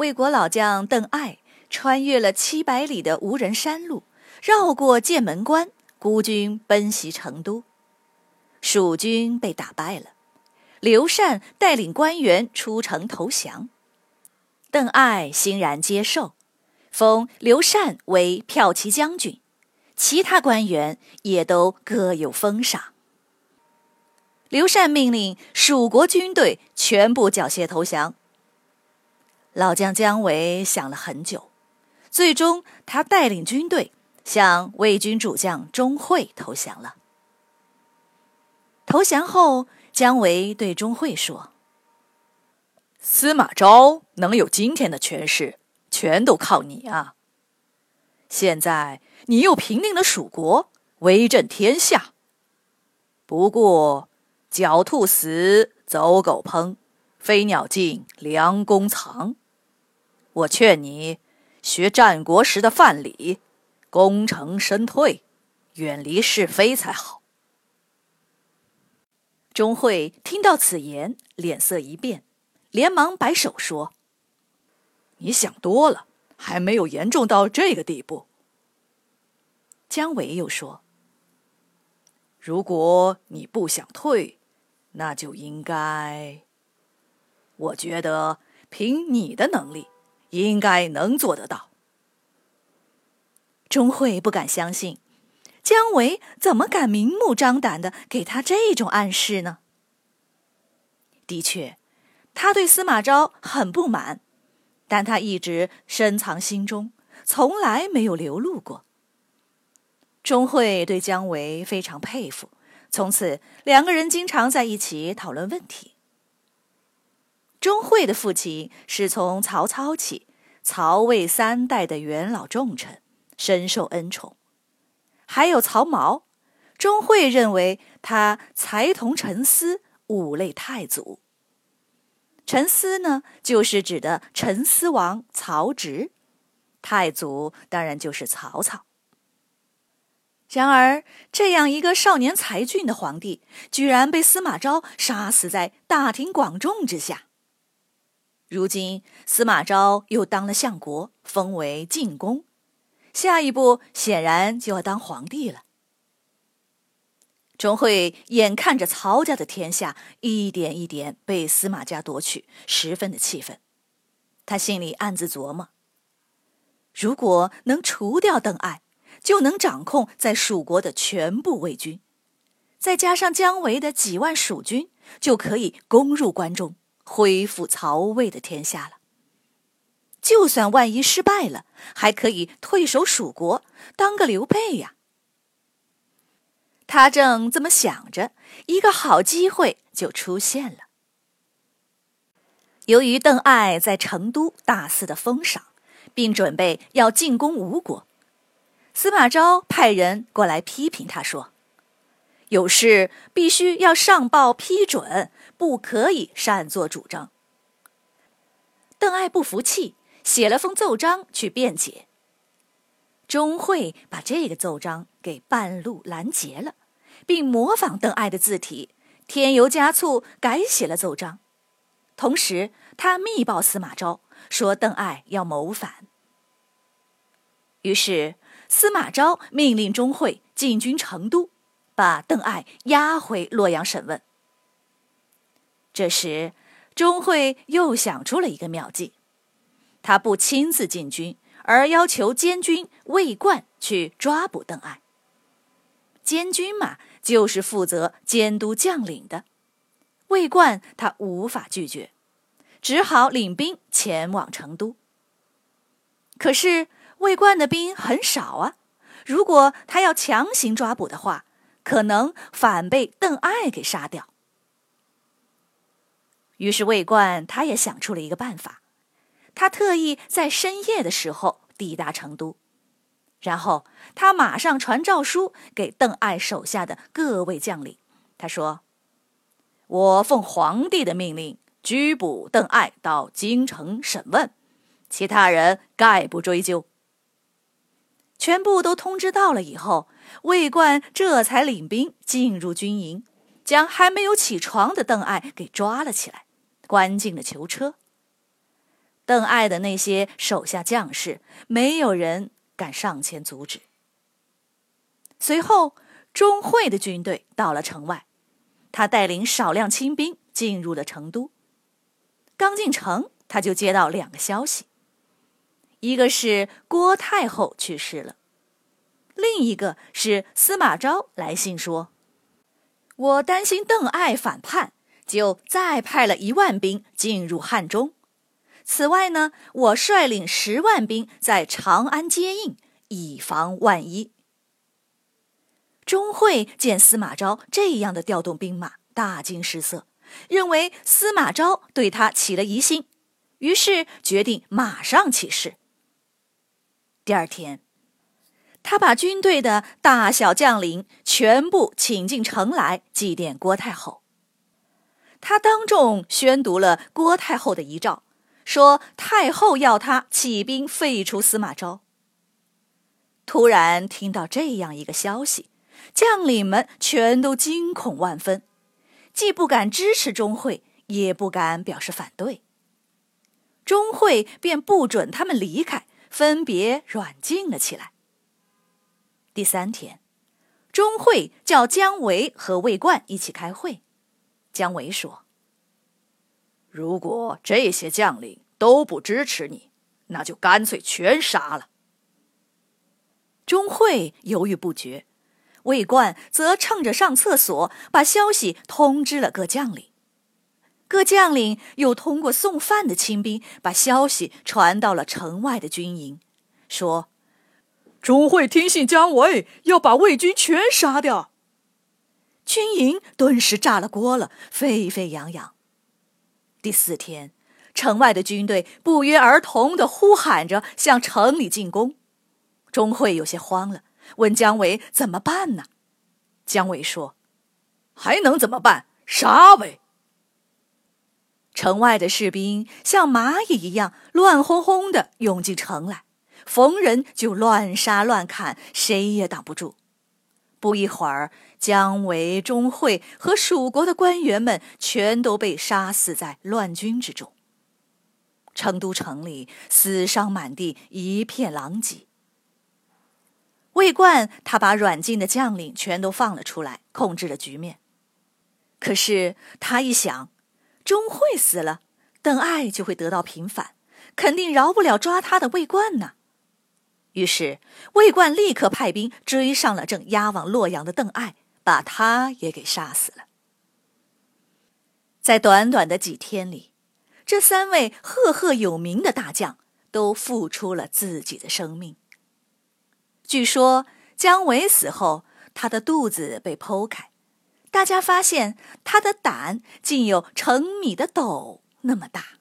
魏国老将邓艾穿越了七百里的无人山路，绕过剑门关，孤军奔袭成都。蜀军被打败了，刘禅带领官员出城投降。邓艾欣然接受，封刘禅为骠骑将军，其他官员也都各有封赏。刘禅命令蜀国军队全部缴械投降。老将姜维想了很久，最终他带领军队向魏军主将钟会投降了。投降后，姜维对钟会说：“司马昭能有今天的权势，全都靠你啊！现在你又平定了蜀国，威震天下。不过，狡兔死，走狗烹，飞鸟尽，良弓藏。”我劝你学战国时的范蠡，功成身退，远离是非才好。钟会听到此言，脸色一变，连忙摆手说：“你想多了，还没有严重到这个地步。”姜维又说：“如果你不想退，那就应该……我觉得凭你的能力。”应该能做得到。钟会不敢相信，姜维怎么敢明目张胆的给他这种暗示呢？的确，他对司马昭很不满，但他一直深藏心中，从来没有流露过。钟会对姜维非常佩服，从此两个人经常在一起讨论问题。钟会的父亲是从曹操起，曹魏三代的元老重臣，深受恩宠。还有曹髦，钟会认为他才同陈思，五类太祖。陈思呢，就是指的陈思王曹植，太祖当然就是曹操。然而，这样一个少年才俊的皇帝，居然被司马昭杀死在大庭广众之下。如今司马昭又当了相国，封为晋公，下一步显然就要当皇帝了。钟会眼看着曹家的天下一点一点被司马家夺取，十分的气愤。他心里暗自琢磨：如果能除掉邓艾，就能掌控在蜀国的全部魏军，再加上姜维的几万蜀军，就可以攻入关中。恢复曹魏的天下了。就算万一失败了，还可以退守蜀国，当个刘备呀。他正这么想着，一个好机会就出现了。由于邓艾在成都大肆的封赏，并准备要进攻吴国，司马昭派人过来批评他说：“有事必须要上报批准。”不可以擅作主张。邓艾不服气，写了封奏章去辩解。钟会把这个奏章给半路拦截了，并模仿邓艾的字体，添油加醋改写了奏章。同时，他密报司马昭说邓艾要谋反。于是，司马昭命令钟会进军成都，把邓艾押回洛阳审问。这时，钟会又想出了一个妙计，他不亲自进军，而要求监军魏冠去抓捕邓艾。监军嘛，就是负责监督将领的。魏冠他无法拒绝，只好领兵前往成都。可是魏冠的兵很少啊，如果他要强行抓捕的话，可能反被邓艾给杀掉。于是魏冠他也想出了一个办法，他特意在深夜的时候抵达成都，然后他马上传诏书给邓艾手下的各位将领，他说：“我奉皇帝的命令拘捕邓艾到京城审问，其他人概不追究。”全部都通知到了以后，魏冠这才领兵进入军营，将还没有起床的邓艾给抓了起来。关进了囚车。邓艾的那些手下将士，没有人敢上前阻止。随后，钟会的军队到了城外，他带领少量亲兵进入了成都。刚进城，他就接到两个消息：一个是郭太后去世了，另一个是司马昭来信说：“我担心邓艾反叛。”就再派了一万兵进入汉中。此外呢，我率领十万兵在长安接应，以防万一。钟会见司马昭这样的调动兵马，大惊失色，认为司马昭对他起了疑心，于是决定马上起事。第二天，他把军队的大小将领全部请进城来祭奠郭太后。他当众宣读了郭太后的遗诏，说太后要他起兵废除司马昭。突然听到这样一个消息，将领们全都惊恐万分，既不敢支持钟会，也不敢表示反对。钟会便不准他们离开，分别软禁了起来。第三天，钟会叫姜维和魏冠一起开会。姜维说：“如果这些将领都不支持你，那就干脆全杀了。”钟会犹豫不决，魏冠则趁着上厕所，把消息通知了各将领。各将领又通过送饭的亲兵，把消息传到了城外的军营，说：“钟会听信姜维，要把魏军全杀掉。”军营顿时炸了锅了，沸沸扬扬。第四天，城外的军队不约而同的呼喊着向城里进攻。钟会有些慌了，问姜维怎么办呢？姜维说：“还能怎么办？杀呗！”城外的士兵像蚂蚁一样乱哄哄的涌进城来，逢人就乱杀乱砍，谁也挡不住。不一会儿，姜维、钟会和蜀国的官员们全都被杀死在乱军之中。成都城里死伤满地，一片狼藉。魏冠他把软禁的将领全都放了出来，控制了局面。可是他一想，钟会死了，邓艾就会得到平反，肯定饶不了抓他的魏冠呢。于是，魏冠立刻派兵追上了正押往洛阳的邓艾，把他也给杀死了。在短短的几天里，这三位赫赫有名的大将都付出了自己的生命。据说，姜维死后，他的肚子被剖开，大家发现他的胆竟有成米的斗那么大。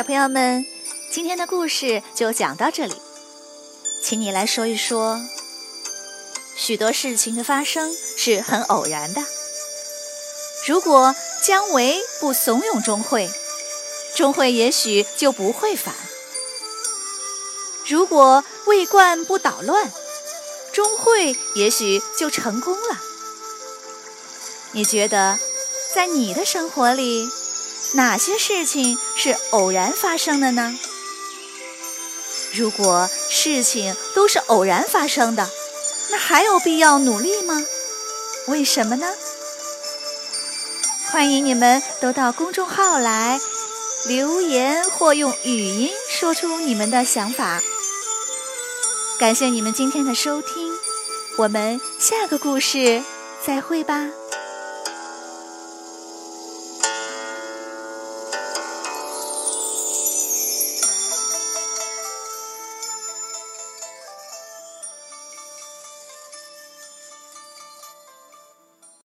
小朋友们，今天的故事就讲到这里，请你来说一说，许多事情的发生是很偶然的。如果姜维不怂恿钟会，钟会也许就不会反；如果魏冠不捣乱，钟会也许就成功了。你觉得，在你的生活里？哪些事情是偶然发生的呢？如果事情都是偶然发生的，那还有必要努力吗？为什么呢？欢迎你们都到公众号来留言或用语音说出你们的想法。感谢你们今天的收听，我们下个故事再会吧。